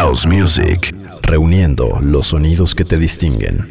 House Music, reuniendo los sonidos que te distinguen.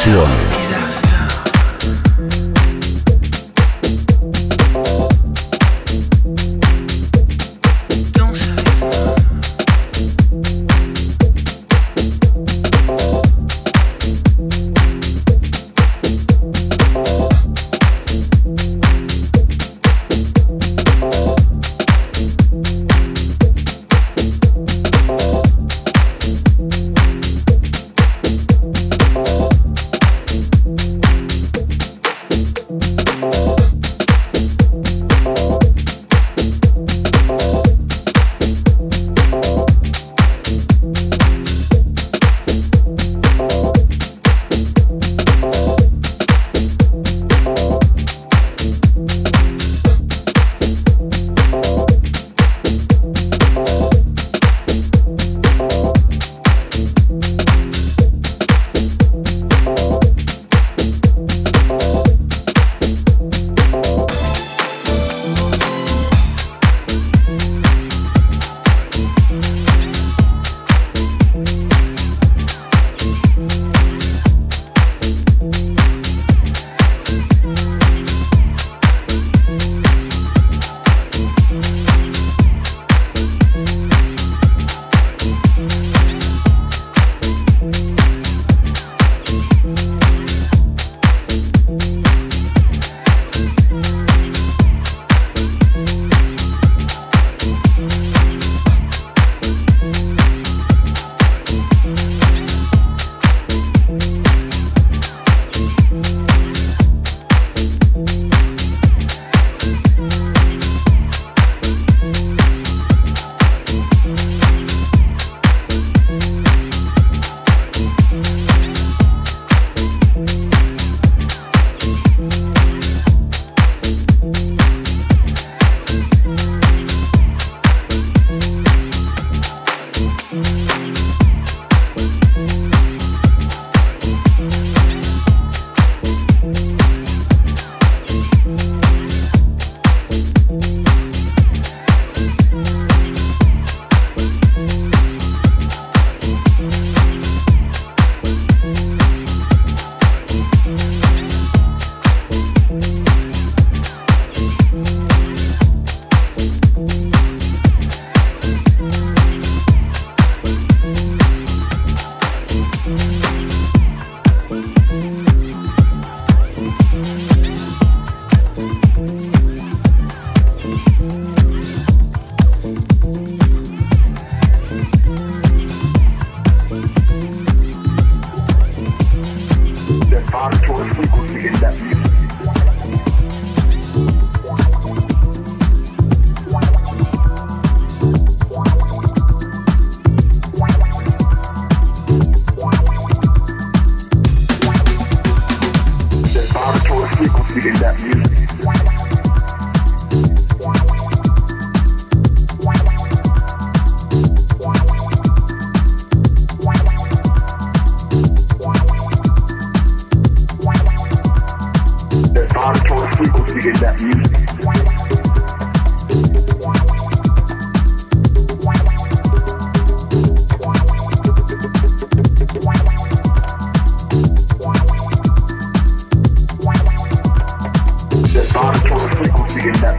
canciones.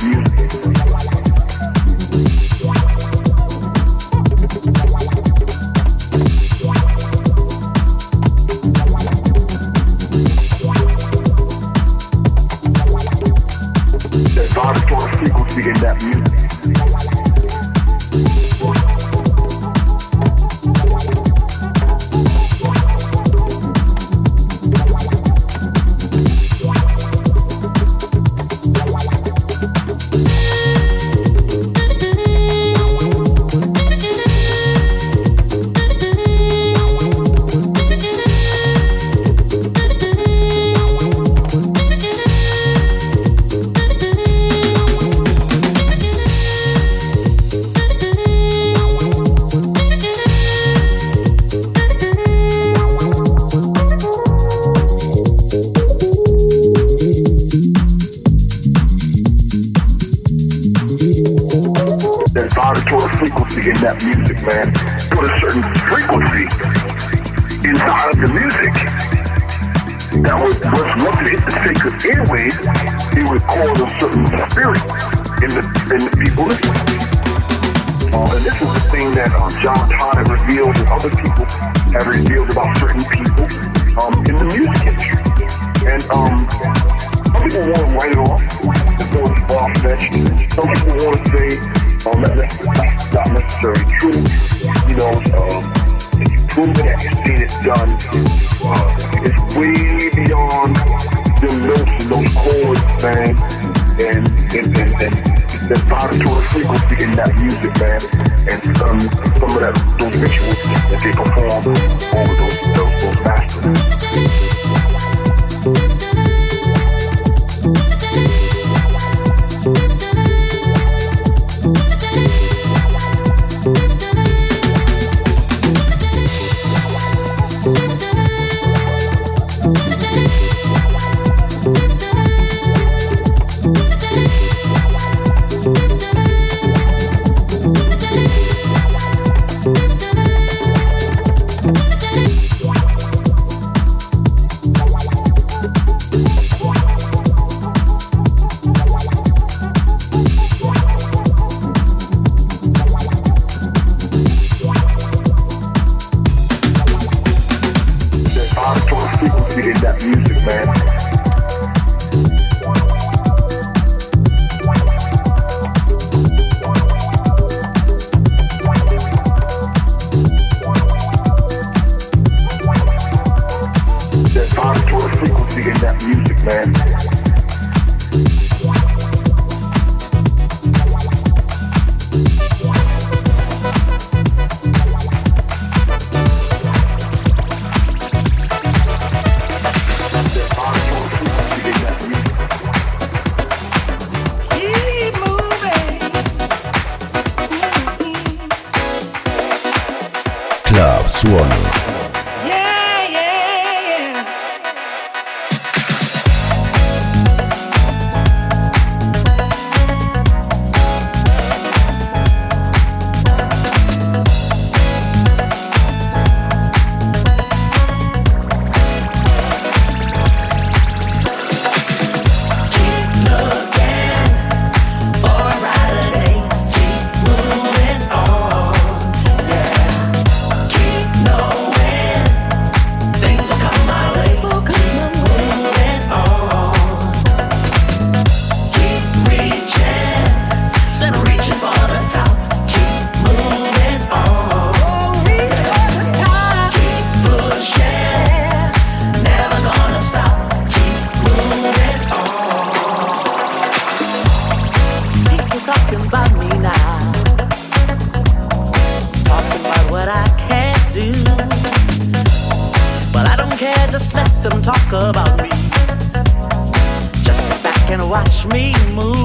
music. Club vibratory frequency in that music, man. Put a certain frequency inside of the music that was, was once it hit the sacred airways, it would cause a certain spirit in the in the people listening. And this is the thing that um, John Todd has revealed and other people have revealed about certain people um, in the music industry. And um, some people want to write it off. Some people want to say um, that that's not necessarily true. You know, um, if you prove it, seen it done. Uh, it's way beyond the notes and those chords, man. And, and, and, and the vibratory frequency in that music, man. And um, some of that, those rituals that they perform over those, those, those masters. suono. watch me move.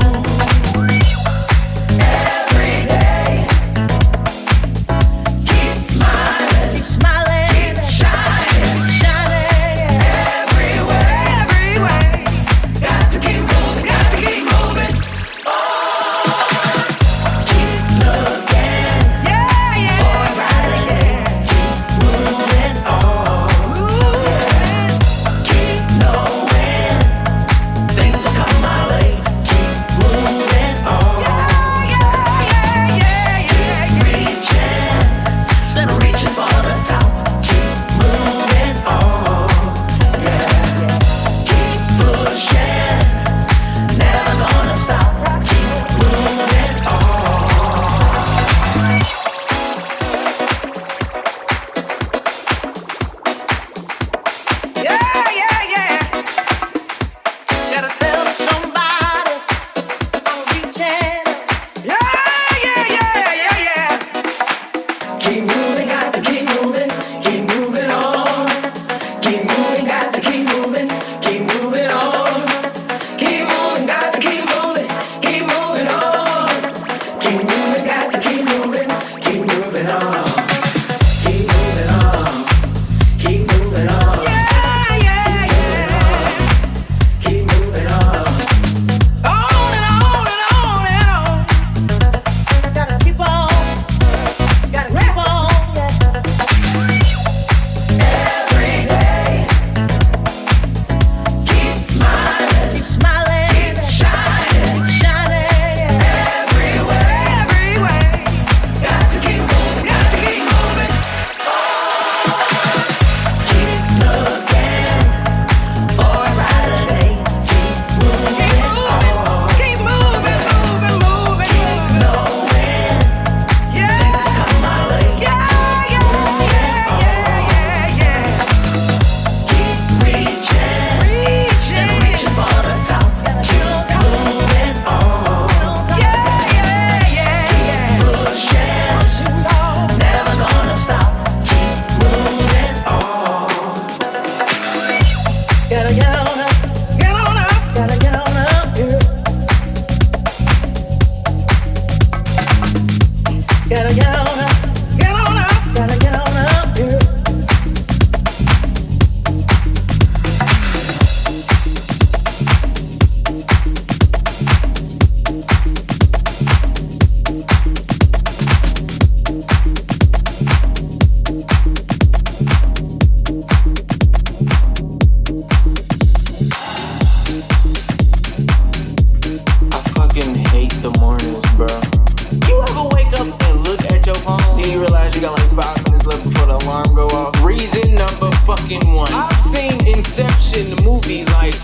Fucking one. I've seen Inception, the movie, like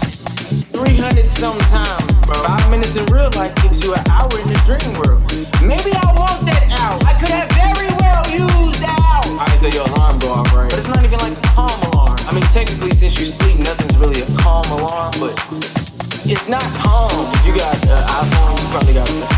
300 sometimes, bro. Five minutes in real life gives you an hour in the dream world. Maybe I want that hour. I could have very well used that hour. Alright, so your alarm go off, right? But it's not even like a calm alarm. I mean, technically, since you sleep, nothing's really a calm alarm, but it's not calm. If you got an iPhone, you probably got a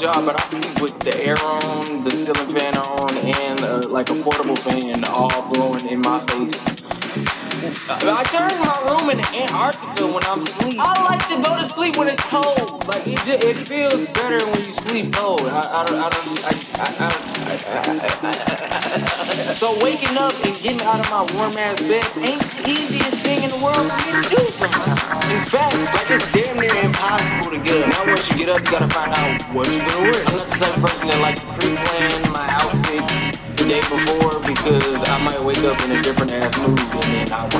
Y'all, but I sleep with the air on, the ceiling fan on, and uh, like a portable fan all blowing in my face. I turn my room into Antarctica when I'm asleep. I like to go to sleep when it's cold. Like it, just, it feels better when you sleep cold. I, I don't, I don't, I, So waking up and getting out of my warm ass bed ain't the easiest thing in the world for me to do sometimes. In fact, like it's damn near impossible to get up. Now once you get up, you gotta find out what you're gonna wear. I'm not the type of person that like pre-plan my outfit the day before because I might wake up in a different ass mood I.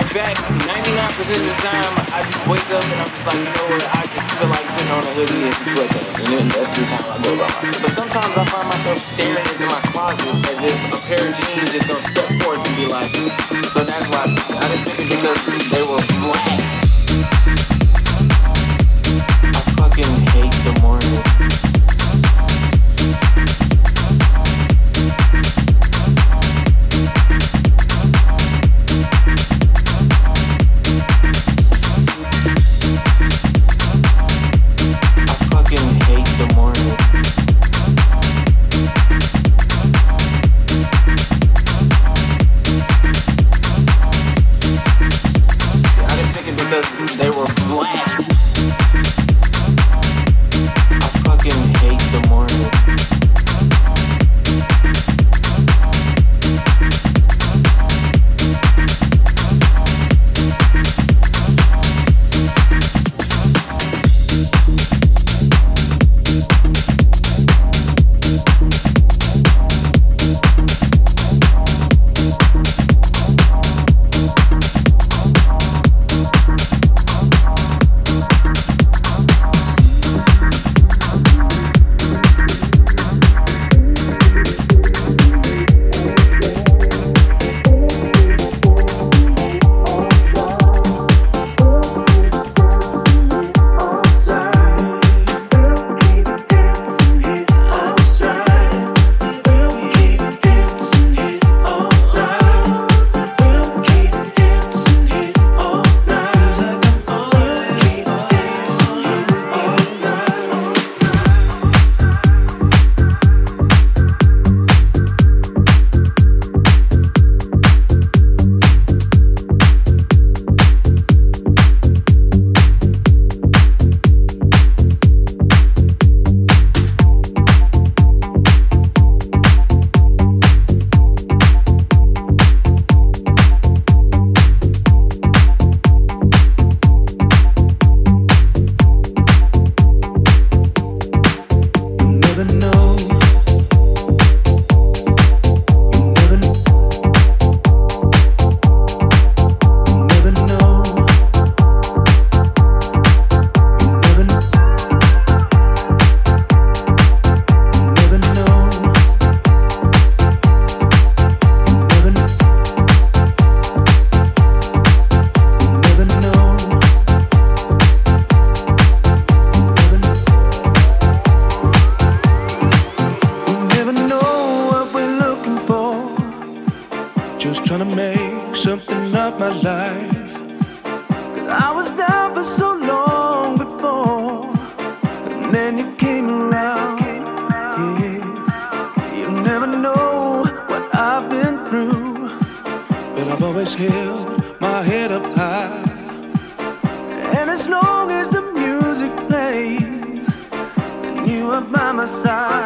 In fact, 99% of the time, I just wake up and I'm just like, you know what, I just feel like putting on a hoodie and some sweatpants. And then that's just how I go about But sometimes I find myself staring into my closet as if a pair of jeans just gonna step forth and be like, so that's why I didn't think it because they were black. I fucking hate the morning. My side.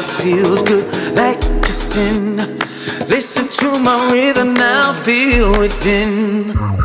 it feels good like kissing. Listen to my rhythm now, feel within.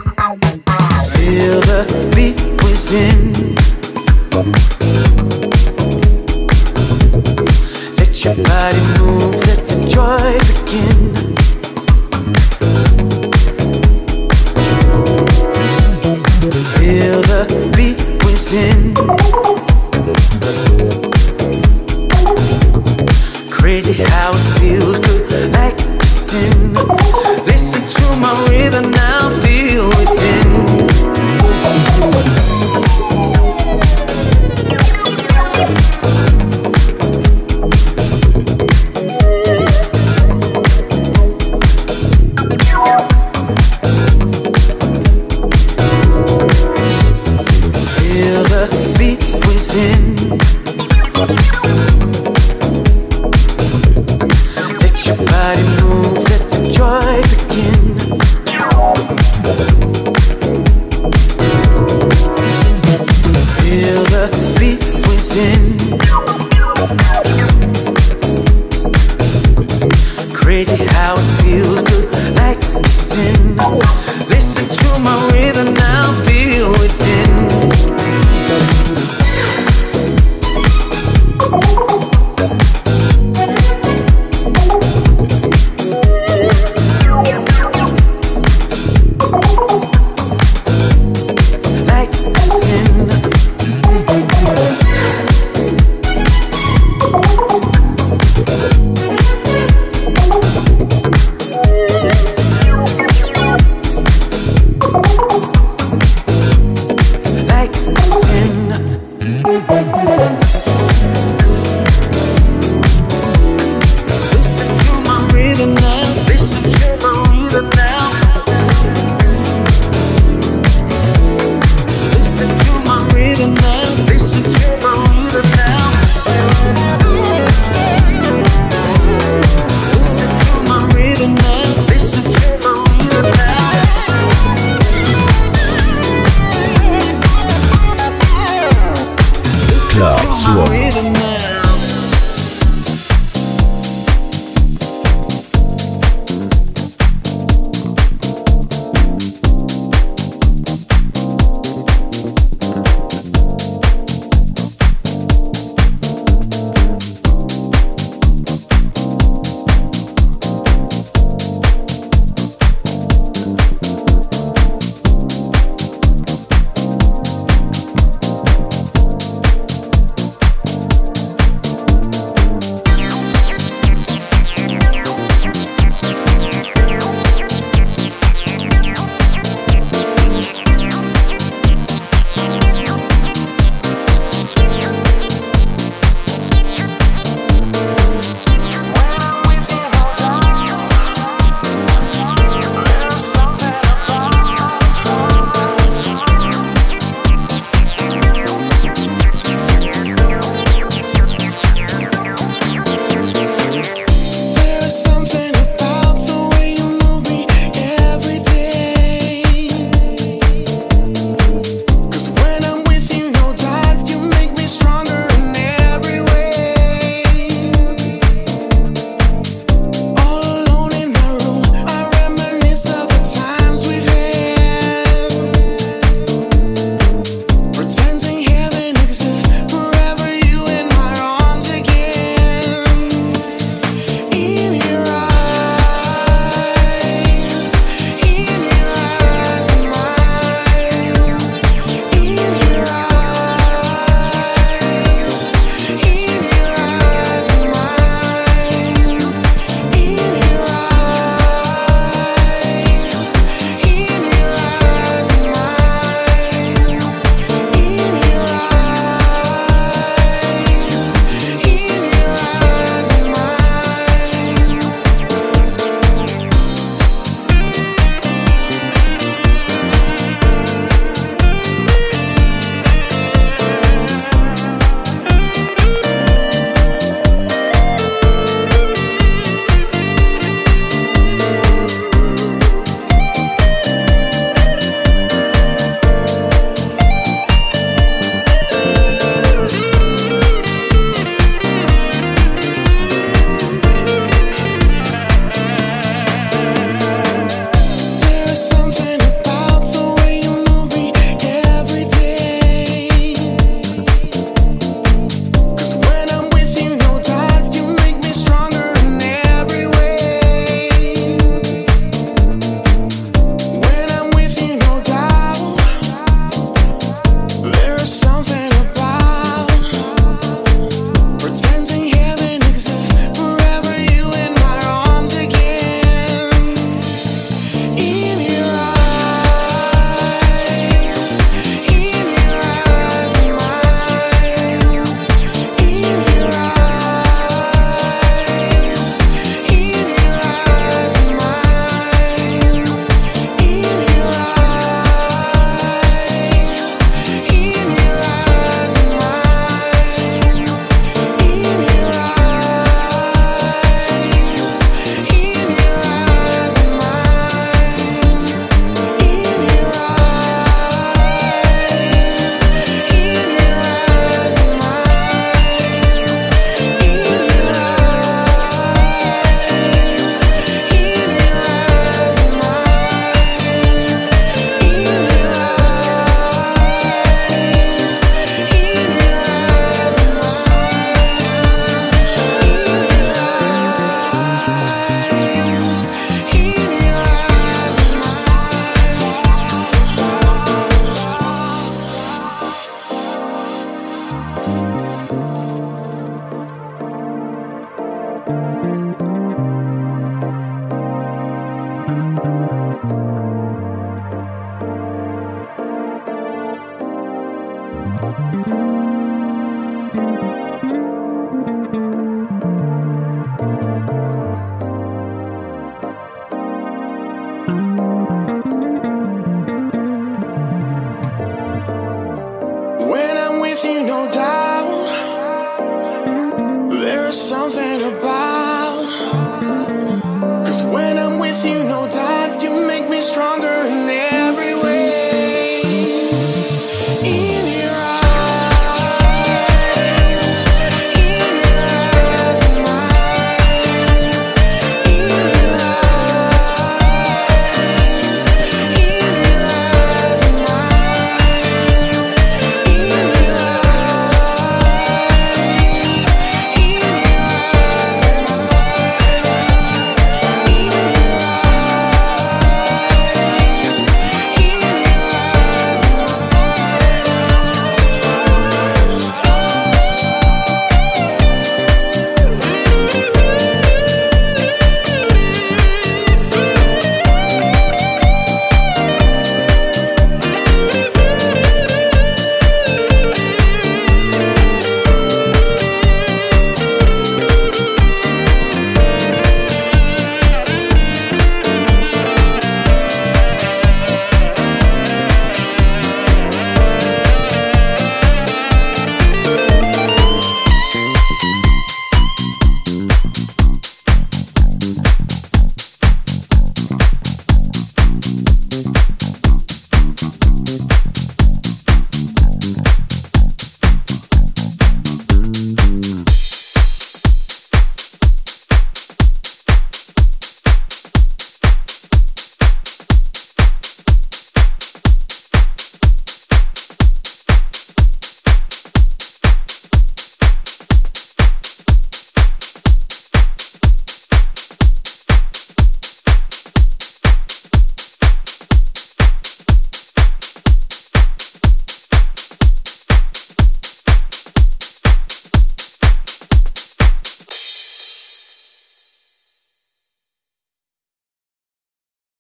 With no doubt.